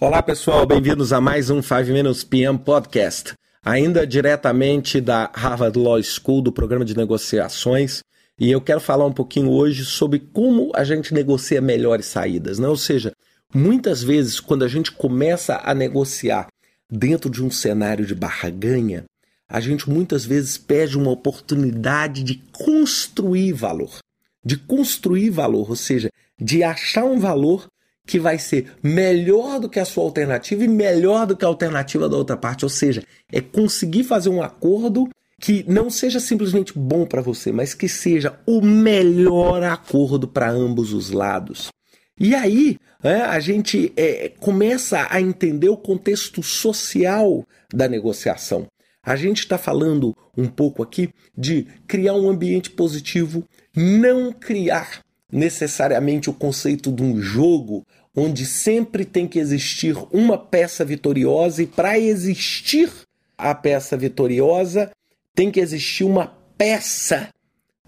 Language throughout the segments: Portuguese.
Olá pessoal, bem-vindos a mais um 5 Minutes PM Podcast. Ainda diretamente da Harvard Law School, do programa de negociações, e eu quero falar um pouquinho hoje sobre como a gente negocia melhores saídas, né? Ou seja, muitas vezes quando a gente começa a negociar dentro de um cenário de barganha, a gente muitas vezes perde uma oportunidade de construir valor, de construir valor, ou seja, de achar um valor que vai ser melhor do que a sua alternativa e melhor do que a alternativa da outra parte. Ou seja, é conseguir fazer um acordo que não seja simplesmente bom para você, mas que seja o melhor acordo para ambos os lados. E aí é, a gente é, começa a entender o contexto social da negociação. A gente está falando um pouco aqui de criar um ambiente positivo, não criar necessariamente o conceito de um jogo onde sempre tem que existir uma peça vitoriosa e para existir a peça vitoriosa tem que existir uma peça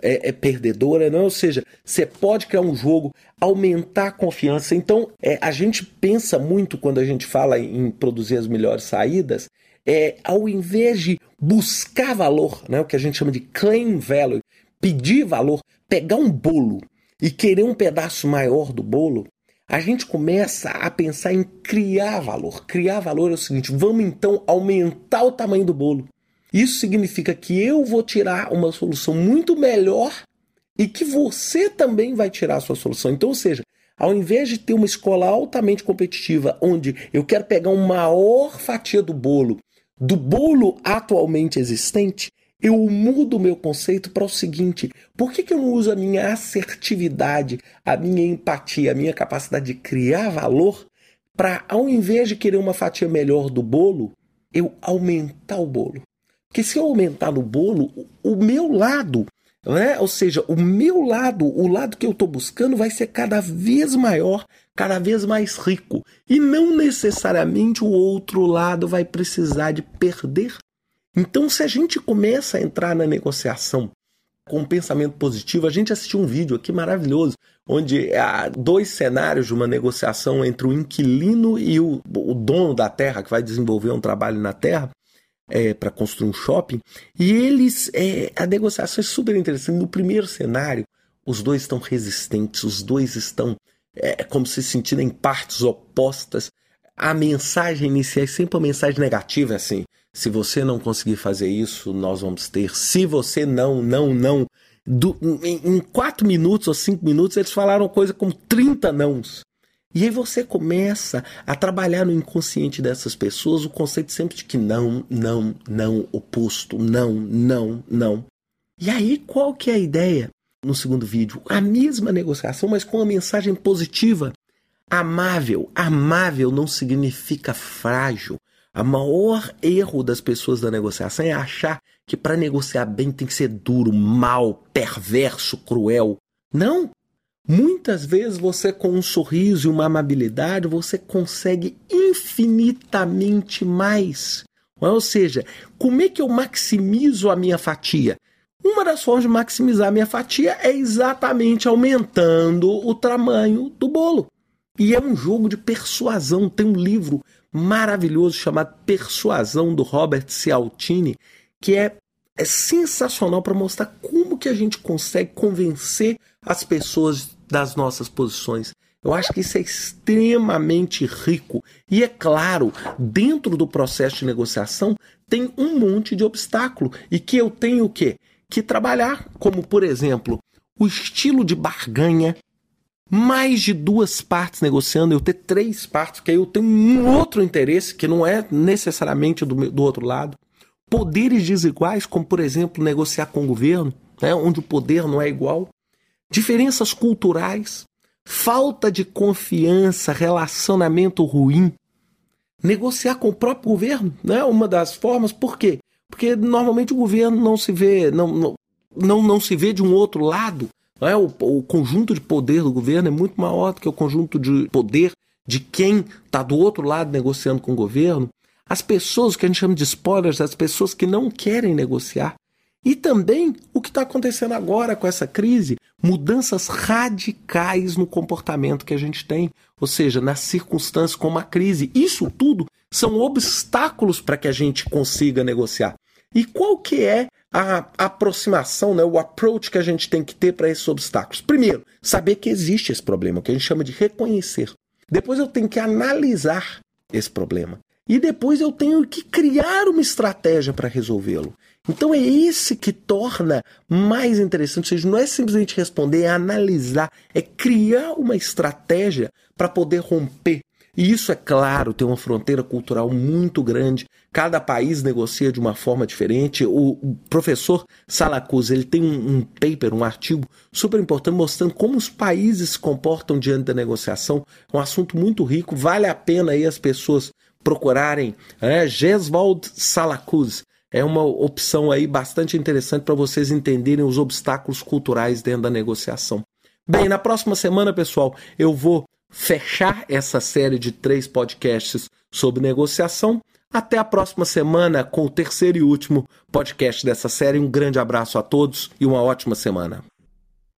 é, é, perdedora, não? Ou seja, você pode criar um jogo, aumentar a confiança. Então, é, a gente pensa muito quando a gente fala em produzir as melhores saídas, é, ao invés de buscar valor, né, o que a gente chama de claim value, pedir valor, pegar um bolo e querer um pedaço maior do bolo, a gente começa a pensar em criar valor. Criar valor é o seguinte: vamos então aumentar o tamanho do bolo. Isso significa que eu vou tirar uma solução muito melhor e que você também vai tirar a sua solução. Então, ou seja, ao invés de ter uma escola altamente competitiva, onde eu quero pegar uma maior fatia do bolo, do bolo atualmente existente, eu mudo o meu conceito para o seguinte: por que, que eu não uso a minha assertividade, a minha empatia, a minha capacidade de criar valor para, ao invés de querer uma fatia melhor do bolo, eu aumentar o bolo? Porque se eu aumentar no bolo, o meu lado, né? ou seja, o meu lado, o lado que eu estou buscando, vai ser cada vez maior, cada vez mais rico. E não necessariamente o outro lado vai precisar de perder então, se a gente começa a entrar na negociação com um pensamento positivo, a gente assistiu um vídeo aqui maravilhoso, onde há dois cenários de uma negociação entre o inquilino e o, o dono da terra, que vai desenvolver um trabalho na terra. É, para construir um shopping, e eles. É, a negociação é super interessante. No primeiro cenário, os dois estão resistentes, os dois estão é, como se sentindo em partes opostas. A mensagem inicial é sempre uma mensagem negativa, assim. Se você não conseguir fazer isso, nós vamos ter. Se você não, não, não. Do, em, em quatro minutos ou cinco minutos, eles falaram coisa com 30 nãos. E aí você começa a trabalhar no inconsciente dessas pessoas o conceito sempre de que não, não, não, oposto, não, não, não. E aí qual que é a ideia? No segundo vídeo, a mesma negociação, mas com uma mensagem positiva. Amável. Amável não significa frágil. A maior erro das pessoas da negociação é achar que para negociar bem tem que ser duro, mal, perverso, cruel. Não! Muitas vezes você com um sorriso e uma amabilidade você consegue infinitamente mais. Ou seja, como é que eu maximizo a minha fatia? Uma das formas de maximizar a minha fatia é exatamente aumentando o tamanho do bolo. E é um jogo de persuasão. Tem um livro maravilhoso chamado Persuasão do Robert Cialdini, que é, é sensacional para mostrar como que a gente consegue convencer as pessoas das nossas posições. Eu acho que isso é extremamente rico. E é claro, dentro do processo de negociação tem um monte de obstáculo e que eu tenho o quê? Que trabalhar, como por exemplo, o estilo de barganha mais de duas partes negociando, eu ter três partes, que aí eu tenho um outro interesse que não é necessariamente do, do outro lado. Poderes desiguais, como por exemplo negociar com o governo, né, onde o poder não é igual. Diferenças culturais, falta de confiança, relacionamento ruim. Negociar com o próprio governo, né, uma das formas. Por quê? Porque normalmente o governo não se vê, não, não, não se vê de um outro lado é? O, o conjunto de poder do governo é muito maior do que o conjunto de poder de quem está do outro lado negociando com o governo. As pessoas, o que a gente chama de spoilers, as pessoas que não querem negociar, E também o que está acontecendo agora com essa crise, mudanças radicais no comportamento que a gente tem, ou seja, nas circunstâncias como a crise. Isso tudo são obstáculos para que a gente consiga negociar. E qual que é a aproximação, né, o approach que a gente tem que ter para esses obstáculos? Primeiro, saber que existe esse problema, que a gente chama de reconhecer. Depois eu tenho que analisar esse problema. E depois eu tenho que criar uma estratégia para resolvê-lo. Então é esse que torna mais interessante, ou seja, não é simplesmente responder, é analisar, é criar uma estratégia para poder romper. E isso, é claro, tem uma fronteira cultural muito grande. Cada país negocia de uma forma diferente. O, professor Salacuz ele tem um, um paper, um artigo super importante mostrando como os países se comportam diante da negociação. É um assunto muito rico. Vale a pena aí as pessoas procurarem. É, Geswald Salacuz é uma opção aí bastante interessante para vocês entenderem os obstáculos culturais dentro da negociação. Bem, na próxima semana, pessoal, eu vou fechar essa série de três podcasts sobre negociação. Até a próxima semana com o terceiro e último podcast dessa série. Um grande abraço a todos e uma ótima semana.